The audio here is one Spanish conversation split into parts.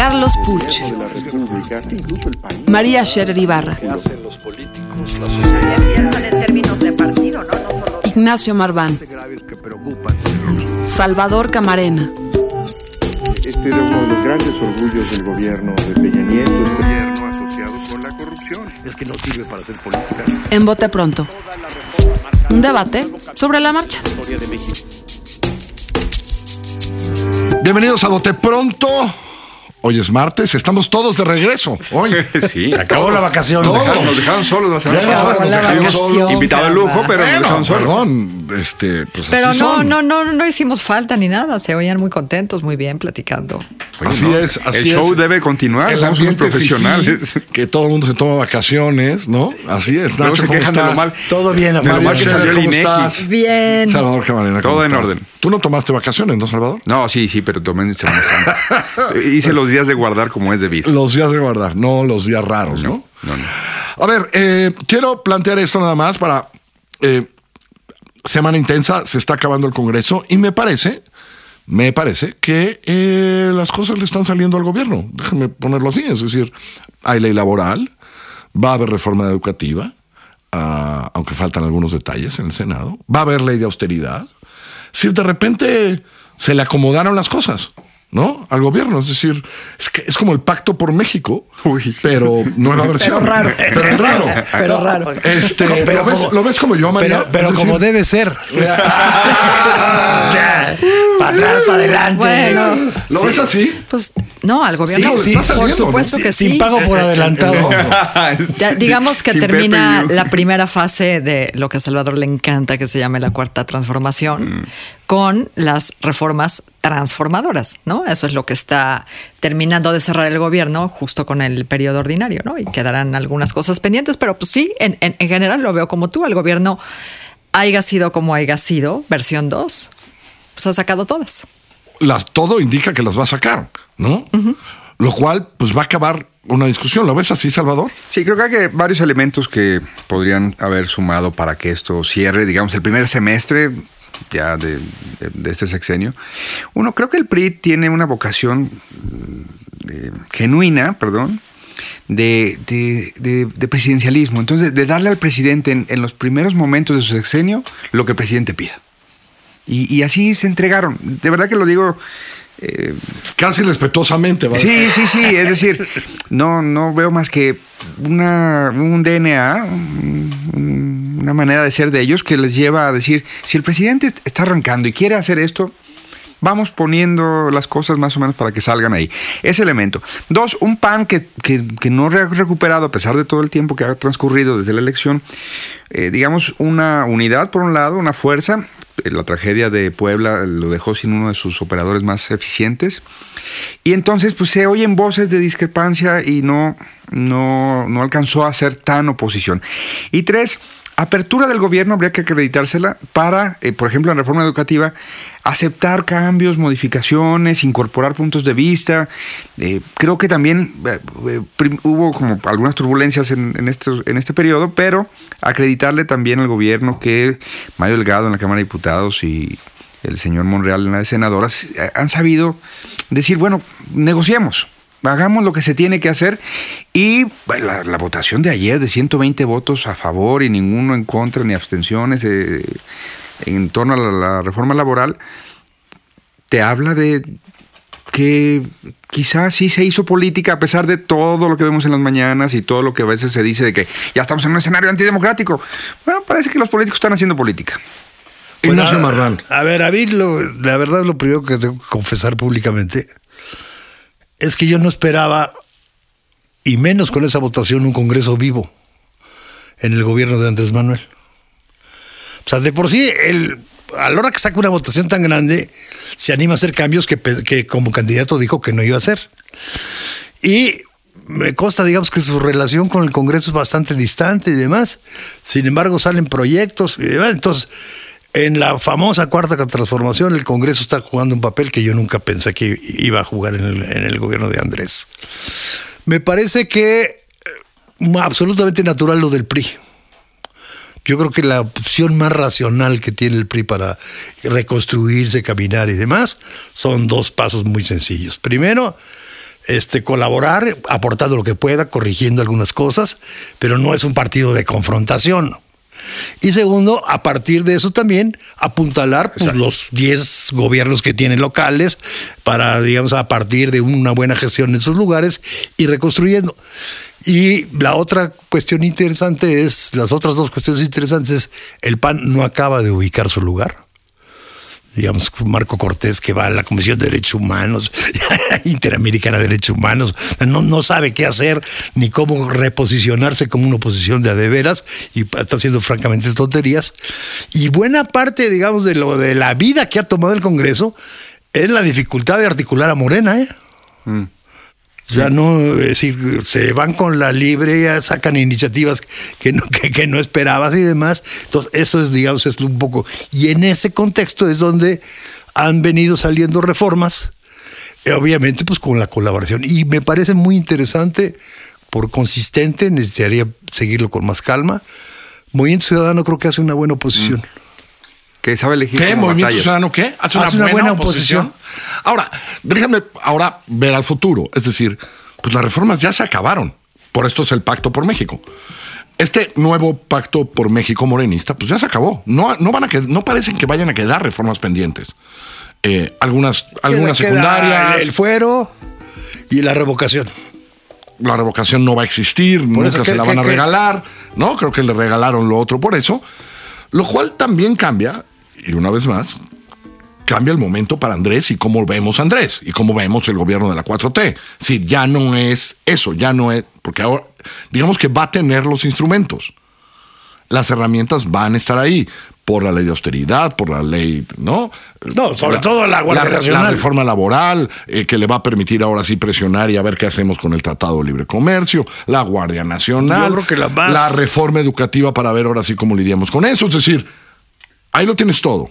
Carlos Puch, María Scherer Ibarra, Ignacio Marván, Salvador Camarena. Este era uno de los grandes orgullos del gobierno de Peña Nieto, este gobierno asociado con la corrupción. Es que no sirve para hacer política. En Bote Pronto. Un debate sobre la marcha. Bienvenidos a Bote Pronto. Hoy es martes, estamos todos de regreso. Hoy. Sí, Acabó la vacación. Todo. dejaron- Nos dejaron solos la semana Ya, pasada. nos dejaron solos. Invitado de lujo, pero nos dejaron solos. perdón, este, pues Pero así no, son. no, no, no hicimos falta ni nada. Se oían muy contentos, muy bien platicando. Oye, Así no, es, así El show debe continuar. El somos profesionales. fifí, que todo el mundo se toma vacaciones, ¿no? Así es. Luego Nacho, se ¿cómo quejan de lo mal. Todo bien, ¿cómo INEGI. estás? Bien. Salvador Camarena, ¿cómo Todo en orden. ¿Tú no tomaste vacaciones, no, Salvador? No, sí, sí, pero tomé en Semana Santa. Hice los días de guardar como es debido. Los días de guardar, no los días raros, ¿no? No, no. A ver, eh, quiero plantear esto nada más para... eh, semana intensa, se está acabando el Congreso y me parece, me parece que eh, las cosas le están saliendo al gobierno. Déjame ponerlo así, es decir, hay ley laboral, va a haber reforma educativa, ah, aunque faltan algunos detalles en el Senado, va a haber ley de austeridad. Si de repente se le acomodaron las cosas. ¿No? Al gobierno. Es decir, es, que es como el pacto por México, Uy. pero no en la versión. Pero raro. Pero es raro. Pero raro. Este, Pero ¿lo, ves, como- lo ves como yo, María? Pero, pero Es decir, como debe ser. para atrás, para adelante. Bueno. ¿Lo ves así? Pues no, al gobierno, Sí, sí, está por saliendo, supuesto ¿no? que sí. Sin pago por adelantado. Ya, Sí, digamos que sin termina la primera fase de lo que a Salvador le encanta, que se llama la cuarta transformación, con las reformas transformadoras, ¿no? Eso es lo que está terminando de cerrar el gobierno justo con el periodo ordinario, ¿no? Y quedarán algunas cosas pendientes, pero pues sí, en, en- en general lo veo como tú, el gobierno haya sido como haya sido, versión 2, pues ha sacado todas. Las, todo indica que las va a sacar, ¿no? Lo cual, pues va a acabar una discusión. ¿Lo ves así, Salvador? Sí, creo que hay que- varios elementos que podrían haber sumado para que esto cierre, digamos, el primer semestre ya de, de- de este sexenio. Uno, creo que el PRI tiene una vocación de- genuina, perdón, de, de- de- de presidencialismo. Entonces, de darle al presidente en, en los primeros momentos de su sexenio lo que el presidente pida. Y, y así se entregaron. De verdad que lo digo... eh, Casi respetuosamente, ¿vale? Sí, sí, sí. Es decir, no, no veo más que una, un DNA, un- una manera de ser de ellos que les lleva a decir, si el presidente está arrancando y quiere hacer esto, vamos poniendo las cosas más o menos para que salgan ahí. Ese elemento. Dos, un PAN que, que- que no ha recuperado a pesar de todo el tiempo que ha transcurrido desde la elección, eh, digamos, una unidad por un lado, una fuerza. La tragedia de Puebla lo dejó sin uno de sus operadores más eficientes. Y entonces, pues se oyen voces de discrepancia y no, no, no alcanzó a ser tan oposición. Y tres, apertura del gobierno habría que acreditársela para, eh, por ejemplo, en la reforma educativa, aceptar cambios, modificaciones, incorporar puntos de vista. Eh, creo que también eh, hubo como algunas turbulencias en, en, estos- en este periodo, pero acreditarle también al gobierno que Mario Delgado en la Cámara de Diputados y el señor Monreal en la de senadoras han sabido decir, bueno, negociemos. Hagamos lo que se tiene que hacer. Y bueno, la, la votación de ayer de 120 votos a favor y ninguno en contra ni abstenciones eh, en torno a la, la reforma laboral, te habla de que quizás sí se hizo política a pesar de todo lo que vemos en las mañanas y todo lo que a veces se dice de que ya estamos en un escenario antidemocrático. Bueno, parece que los políticos están haciendo política. Ignacio Bueno, Marrán. A ver, a mí lo- la verdad lo primero que tengo que confesar públicamente es que yo no esperaba, y menos con esa votación, un Congreso vivo en el gobierno de Andrés Manuel. O sea, de por sí, el, a la hora que saca una votación tan grande, se anima a hacer cambios que, que como candidato dijo que no iba a hacer. Y me consta, digamos, que su relación con el Congreso es bastante distante y demás. Sin embargo, salen proyectos y demás. Entonces, en la famosa cuarta transformación, el Congreso está jugando un papel que yo nunca pensé que iba a jugar en el, gobierno de Andrés. Me parece que eh, absolutamente natural lo del PRI. Yo creo que la opción más racional que tiene el PRI para reconstruirse, caminar y demás son dos pasos muy sencillos. Primero, este, colaborar, aportando lo que pueda, corrigiendo algunas cosas, pero no es un partido de confrontación. Y segundo, a partir de eso también apuntalar pues, los 10 gobiernos que tienen locales para, digamos, a partir de una buena gestión en sus lugares y reconstruyendo. Y la otra cuestión interesante es, las otras dos cuestiones interesantes es, el PAN no acaba de ubicar su lugar digamos, Marco Cortés que va a la Comisión de Derechos Humanos, Interamericana de Derechos Humanos, no, no sabe qué hacer ni cómo reposicionarse como una oposición de a de veras y está haciendo francamente tonterías. Y buena parte, digamos, de lo de la vida que ha tomado el Congreso es la dificultad de articular a Morena, ¿eh? O sea, no, es decir, se van con la libre, sacan iniciativas que no, que, que no esperabas y demás. Entonces, eso es, digamos, es un poco. Y en ese contexto es donde han venido saliendo reformas, eh, obviamente, pues con la colaboración. Y me parece muy interesante, por consistente, necesitaría seguirlo con más calma. Movimiento Ciudadano creo que hace una buena oposición. Que sabe elegir ¿Qué? ¿Movimiento batallas. Ciudadano qué? Hace una, Hace una buena, buena oposición. oposición. Ahora, déjame ahora ver al futuro. Es decir, pues las reformas ya se acabaron. Por esto es el Pacto por México. Este nuevo Pacto por México morenista, pues ya se acabó. No, no, van a qued- no parecen que vayan a quedar reformas pendientes. Eh, algunas algunas Queda- queda secundarias. El fuero y la revocación. la revocación no va a existir, nunca eso, se ¿qué- la van a regalar, ¿no? Creo que le regalaron lo otro por eso, lo cual también cambia, y una vez más, cambia el momento para Andrés y cómo vemos a Andrés y cómo vemos el gobierno de la 4T. Sí, ya no es eso, ya no es, porque ahora, digamos que va a tener los instrumentos. Las herramientas van a estar ahí por la ley de austeridad, por la ley, ¿no? No, sobre todo la Guardia la, Nacional. la reforma laboral, eh, que le va a permitir ahora sí presionar y a ver qué hacemos con el Tratado de Libre Comercio, la Guardia Nacional, Yo creo que la más- la reforma educativa para ver ahora sí cómo lidiamos con eso. Es decir, ahí lo tienes todo.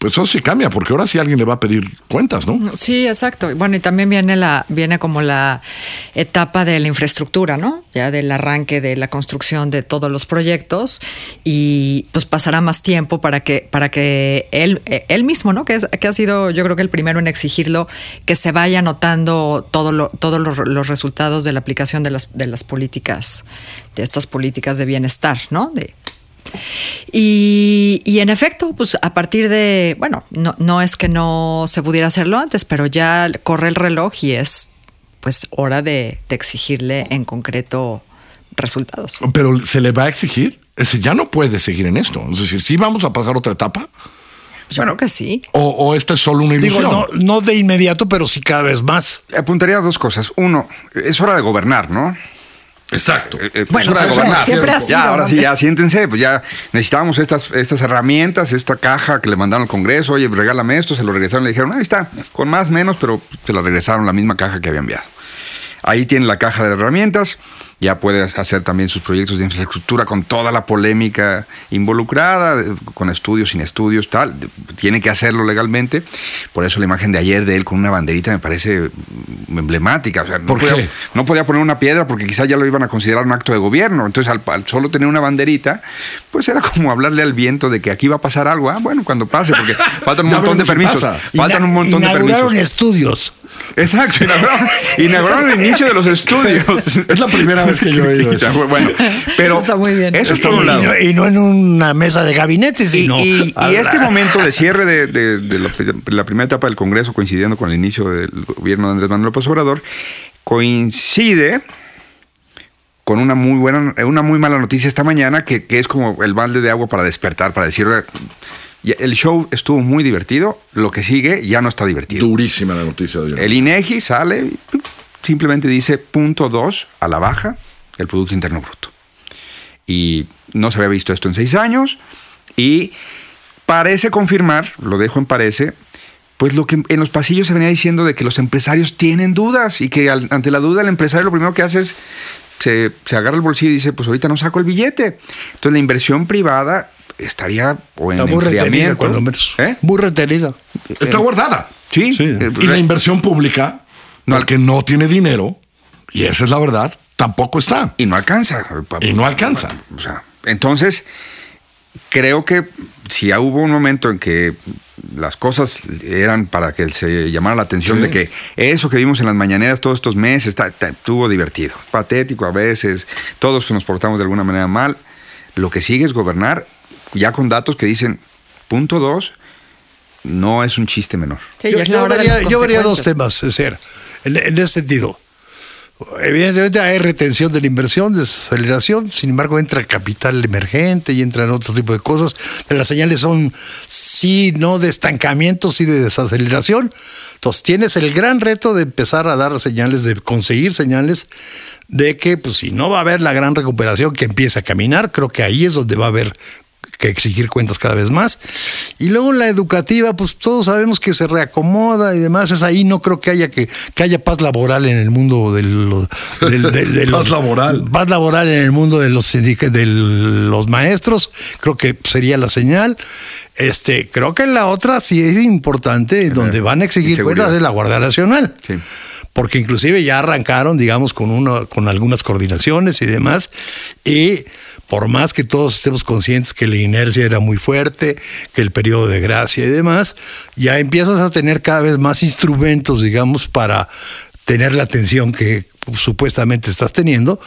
Pues eso sí cambia, porque ahora sí alguien le va a pedir cuentas, ¿no? Sí, exacto. Bueno, y también viene la, viene como la etapa de la infraestructura, ¿no? Ya del arranque de la construcción de todos los proyectos y pues pasará más tiempo para que, para que él, eh, él mismo, ¿no? Que, es- que ha sido, yo creo que el primero en exigirlo, que se vaya notando todo lo, todos los resultados de la aplicación de las, de las políticas, de estas políticas de bienestar, ¿no? De, y, y en efecto, pues a partir de, bueno, no, no es que no se pudiera hacerlo antes, pero ya corre el reloj y es pues hora de, de exigirle en concreto resultados. Pero se le va a exigir. Es decir, ya no puede seguir en esto. Es decir, sí vamos a pasar otra etapa Yo creo que sí. o, o esta es solo una Digo, ilusión. no, no de inmediato, pero sí cada vez más. Apuntaría a dos cosas. Uno, es hora de gobernar, ¿no? Exacto. Eh, eh, pues Bueno, de siempre- gobernar. siempre ha sido, Ya, ahora ¿no? sí, ya siéntense, pues ya necesitábamos estas, estas herramientas, esta caja que le mandaron al Congreso, oye, regálame esto, se lo regresaron, le dijeron, ahí está, con más, menos, pero se la regresaron la misma caja que había enviado. Ahí tiene la caja de herramientas, ya puede hacer también sus proyectos de infraestructura con toda la polémica involucrada, con estudios, sin estudios, tal. Tiene que hacerlo legalmente. Por eso la imagen de ayer de él con una banderita me parece mm, emblemática. O sea, no, ¿Por podía, qué? no podía poner una piedra porque quizás ya lo iban a considerar un acto de gobierno. Entonces, al, al solo tener una banderita, pues era como hablarle al viento de que aquí va a pasar algo. Ah, bueno, cuando pase, porque faltan un montón de permisos. Faltan un montón de permisos. estudios. Exacto, inauguraron, inauguraron el inicio de los estudios. Es la primera vez que yo he oído eso. Bueno, pero Está muy bien. eso es Está por un muy lado. Y no, y no en una mesa de gabinete, Y, sino. y- y a la- este momento de cierre de, de- de la, la primera etapa del Congreso, coincidiendo con el inicio del gobierno de Andrés Manuel López Obrador, coincide con una muy buena, una muy mala noticia esta mañana, que, que es como el balde de agua para despertar, para decir, "Oiga, ya- el show estuvo muy divertido, lo que sigue ya no está divertido. Durísima la noticia de hoy. El INEGI sale, y, simplemente dice punto dos a la baja el Producto Interno Bruto. Y no se había visto esto en seis años. Y parece confirmar, lo dejo en parece, pues lo que en los pasillos se venía diciendo de que los empresarios tienen dudas y que al- ante la duda el empresario lo primero que hace es se, se agarra el bolsillo y dice, pues ahorita no saco el billete. Entonces la inversión privada estaría o en Está muy retenida, cuando menos. ¿Eh? Muy retenida. Está guardada. Sí. Sí. eh, Y la inversión pública, No. al que no tiene dinero, y esa es la verdad, tampoco está. y no alcanza. Y no alcanza. O sea, entonces, creo que si ya hubo un momento en que las cosas eran para que se llamara la atención Sí. de que eso que vimos en las mañaneras todos estos meses está- estuvo divertido, patético a veces, todos nos portamos de alguna manera mal. Lo que sigue es gobernar ya con datos que dicen, punto dos, no es un chiste menor. Sí, yo, vería, las yo vería dos temas, es decir, en, en ese sentido. Evidentemente hay retención de la inversión, desaceleración, sin embargo entra capital emergente y entran otro tipo de cosas. Las señales son sí, no de estancamiento, sí de desaceleración. Entonces tienes el gran reto de empezar a dar señales, de conseguir señales de que pues si no va a haber la gran recuperación que empiece a caminar, creo que ahí es donde va a haber que exigir cuentas cada vez más. Y luego la educativa, pues todos sabemos que se reacomoda y demás. Es ahí, no creo que haya que, que haya paz laboral en el mundo de los, del- del- de Paz los- laboral. Paz laboral en el mundo de los de los maestros. Creo que sería la señal. Este, creo que la otra sí es importante, donde van a exigir cuentas de la Guardia Nacional Sí. porque inclusive ya arrancaron, digamos, con una, con algunas coordinaciones y demás, y por más que todos estemos conscientes que la inercia era muy fuerte, que el periodo de gracia y demás, ya empiezas a tener cada vez más instrumentos, digamos, para tener la atención que supuestamente estás teniendo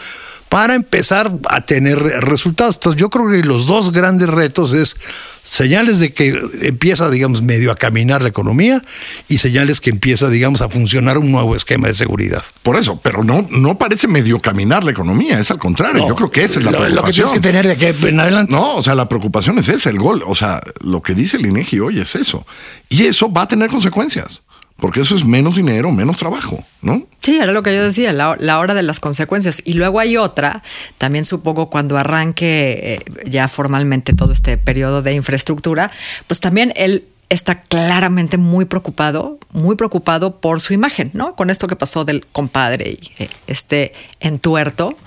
para empezar a tener resultados. Entonces yo creo que los dos grandes retos es señales de que empieza, digamos, medio a caminar la economía y señales que empieza, digamos, a funcionar un nuevo esquema de seguridad. Por eso, pero no, no parece medio caminar la economía, es al contrario. Yo creo que esa es la lo, lo que preocupación. tienes que tener de aquí en adelante. No, o sea, la preocupación es esa, el gol. O sea, lo que dice el INEGI hoy es eso. Y eso va a tener consecuencias. Porque eso es menos dinero, menos trabajo, ¿no? Sí, era lo que yo decía, la, la hora de las consecuencias. Y luego hay otra, también supongo cuando arranque eh, ya formalmente todo este periodo de infraestructura, pues también él está claramente muy preocupado, muy preocupado por su imagen, ¿no? Con esto que pasó del compadre y eh, este entuerto.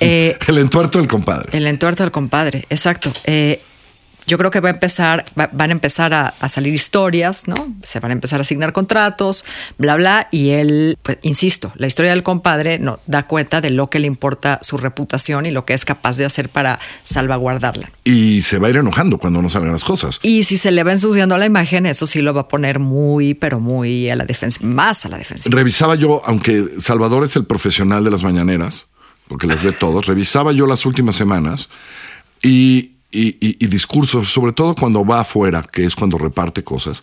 Eh, El entuerto del compadre. el entuerto del compadre, exacto. Eh, yo creo que va a empezar, va- van a empezar a, a salir historias, ¿no? Se van a empezar a asignar contratos, bla, bla. Y él, pues, insisto, la historia del compadre no da cuenta de lo que le importa su reputación y lo que es capaz de hacer para salvaguardarla. Y se va a ir enojando cuando no salgan las cosas. Y si se le va ensuciando la imagen, eso sí lo va a poner muy, pero muy a la defensa, más a la defensa. Revisaba yo, aunque Salvador es el profesional de las mañaneras, porque las ve todos, revisaba yo las últimas semanas y, y- y- y discursos, sobre todo cuando va afuera, que es cuando reparte cosas,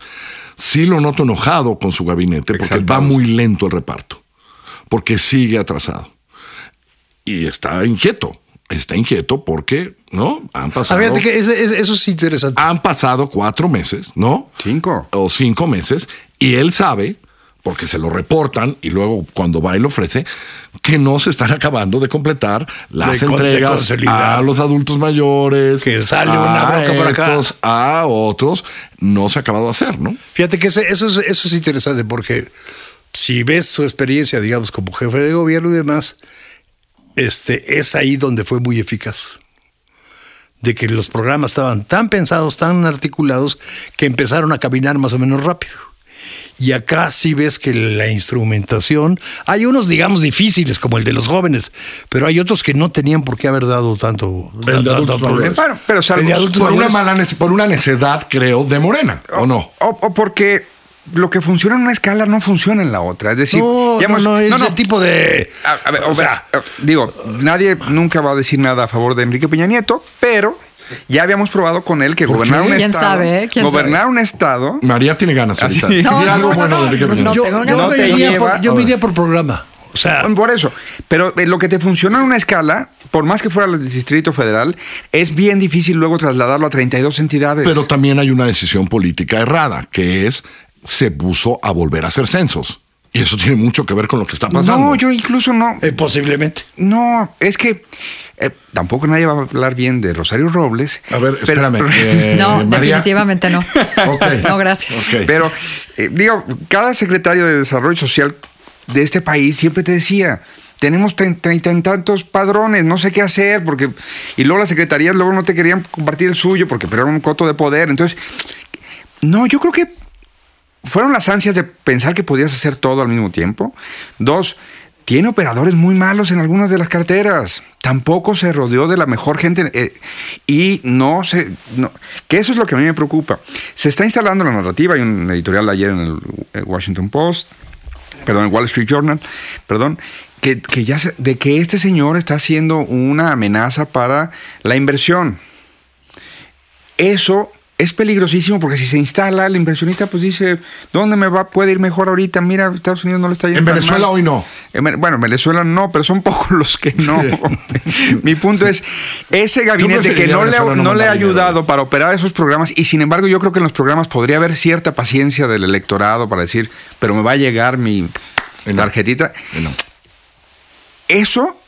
sí lo noto enojado con su gabinete porque Exaltado. va muy lento el reparto, porque sigue atrasado. Y está inquieto, está inquieto porque, ¿no? Han pasado, fíjate que ese- ese- eso es interesante. han pasado cuatro meses, ¿no? Cinco. o cinco meses y él sabe, porque se lo reportan y luego cuando va y lo ofrece, que no se están acabando de completar las De entregas a los adultos mayores, Que sale una a bronca por acá. estos, a otros, no se ha acabado de hacer, ¿no? Fíjate que ese- eso, es, eso es interesante porque si ves su experiencia, digamos, como jefe de gobierno y demás, este, es ahí donde fue muy eficaz. De que los programas estaban tan pensados, tan articulados, que empezaron a caminar más o menos rápido. Y acá sí ves que la instrumentación, hay unos, digamos, difíciles, como el de los jóvenes, pero hay otros que no tenían por qué haber dado tanto, de tanto adultos problema. Bueno, pero salvo- El de adultos Por una, mala por una necedad, creo, de Morena, ¿o no? O, o porque lo que funciona en una escala no funciona en la otra. Es decir, no, es no, no. el tipo de... A, a ver, o o sea, eh, digo, nadie nunca va a decir nada a favor de Enrique Peña Nieto, pero ya habíamos probado con él que ¿Por gobernar qué? un ¿Quién estado, sabe, eh? ¿Quién gobernar sabe? un estado, María tiene ganas ahorita. Así. No, no, algo no, bueno no, de yo tengo yo me iría por, yo a me ver. iría por programa. O sea, por eso. Pero eh, lo que te funciona en una escala, por más que fuera el Distrito Federal, es bien difícil luego trasladarlo a 32 entidades. Pero también hay una decisión política errada, que es se puso a volver a hacer censos. Y eso tiene mucho que ver con lo que está pasando. No, yo incluso no. Eh, posiblemente. No, es que eh, tampoco nadie va a hablar bien de Rosario Robles. A ver, pero- espérame. eh, no, María. definitivamente no. Ok. No, gracias. Ok. Pero, eh, digo, cada secretario de Desarrollo Social de este país siempre te decía, tenemos tre- treinta y tantos padrones, no sé qué hacer, porque... Y luego las secretarías luego no te querían compartir el suyo, porque pero era un coto de poder. Entonces, no, yo creo que fueron las ansias de pensar que podías hacer todo al mismo tiempo. Dos, tiene operadores muy malos en algunas de las carteras. Tampoco se rodeó de la mejor gente eh, y no se... no- que eso es lo que a mí me preocupa. Se está instalando la narrativa, hay un editorial ayer en el eh, Washington Post, perdón, el Wall Street Journal, perdón, que, que ya se- de que este señor está haciendo una amenaza para la inversión. Eso es peligrosísimo porque si se instala, el inversionista pues dice, ¿dónde me va puede ir mejor ahorita? Mira, Estados Unidos no le está yendo En tan Venezuela mal". hoy no. En Bueno, en Venezuela no, pero son pocos los que no. Mi punto es, ese gabinete que no le, no no le ha dinero. ayudado para operar esos programas, y sin embargo yo creo que en los programas podría haber cierta paciencia del electorado para decir, pero me va a llegar mi tarjetita. No. Eso,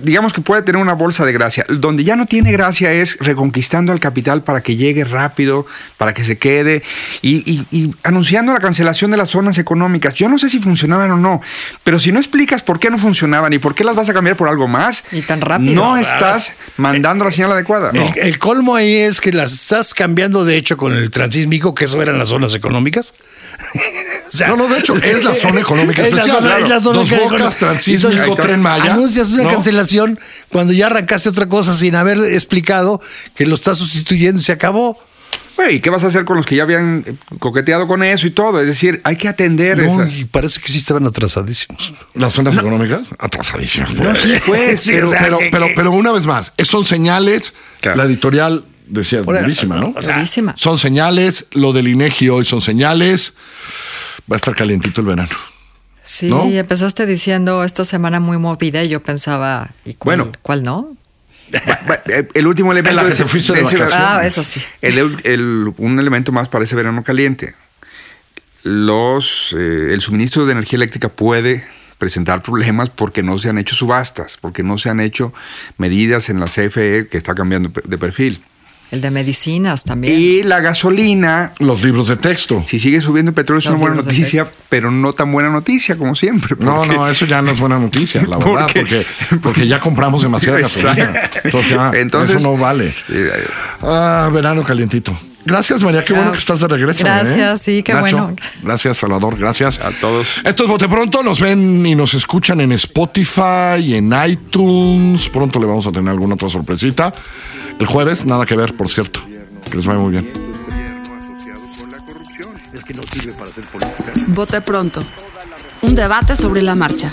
digamos que puede tener una bolsa de gracia. Donde ya no tiene gracia es reconquistando al capital para que llegue rápido, para que se quede y, y- y anunciando la cancelación de las zonas económicas. Yo no sé si funcionaban o no, pero si no explicas por qué no funcionaban y por qué las vas a cambiar por algo más, Y tan rápido. no estás mandando la señal adecuada. El, el colmo ahí es que las estás cambiando de hecho con el transísmico, que eso eran las zonas económicas. O sea, No, no, de hecho, es la zona económica es la especial, zona- claro. es la zona Dos económica. Bocas, Transísmico, Tren Maya. Anuncias una ¿no? cancelación cuando ya arrancaste otra cosa sin haber explicado que lo estás sustituyendo y se acabó. Bueno, ¿Y qué vas a hacer con los que ya habían eh, coqueteado con eso y todo? Es decir, hay que atender No, esa- y parece que sí estaban atrasadísimos. Las zonas económicas atrasadísimas. No, sí, pues, Sí, pero, sea, pero, pero, que- pero una vez más, son señales. Claro. La editorial decía Por- durísima, ¿no? o sea, Durísima. Son señales. Lo del INEGI hoy son señales. Va a estar calientito el verano. Sí, ¿No? empezaste diciendo esta semana muy movida y yo pensaba, ¿y cuál, Bueno. cuál no? Eh, el último elemento que te fuiste de de ese- vacaciones. Ah, eso sí. el- el- un elemento más para ese verano caliente. Los, eh, el suministro de energía eléctrica puede presentar problemas porque no se han hecho subastas, porque no se han hecho medidas en la CFE que está cambiando de perfil. El de medicinas también. Y la gasolina, Los libros de texto. si sigue subiendo el petróleo es Los una buena noticia, pero no tan buena noticia como siempre. No, porque- no, eso ya no es buena noticia, la verdad, Porque- porque, ya compramos demasiada gasolina. Entonces, ya, Entonces, eso no vale. eh, Ah, verano calientito. Gracias, María. Qué bueno que estás de regreso. gracias, ¿eh? sí, qué Nacho, bueno. Gracias, Salvador. Gracias A todos. Esto es Bote Pronto. Nos ven y nos escuchan en Spotify, en iTunes. Pronto le vamos a tener alguna otra sorpresita. El jueves, nada que ver, por cierto. Que les vaya muy bien. Vote pronto. Un debate sobre la marcha.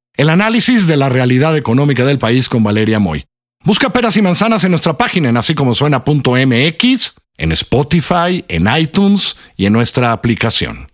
el análisis de la realidad económica del país con Valeria Moy. Busca Peras y Manzanas en nuestra página en así como suena.mx, en Spotify, en iTunes y en nuestra aplicación.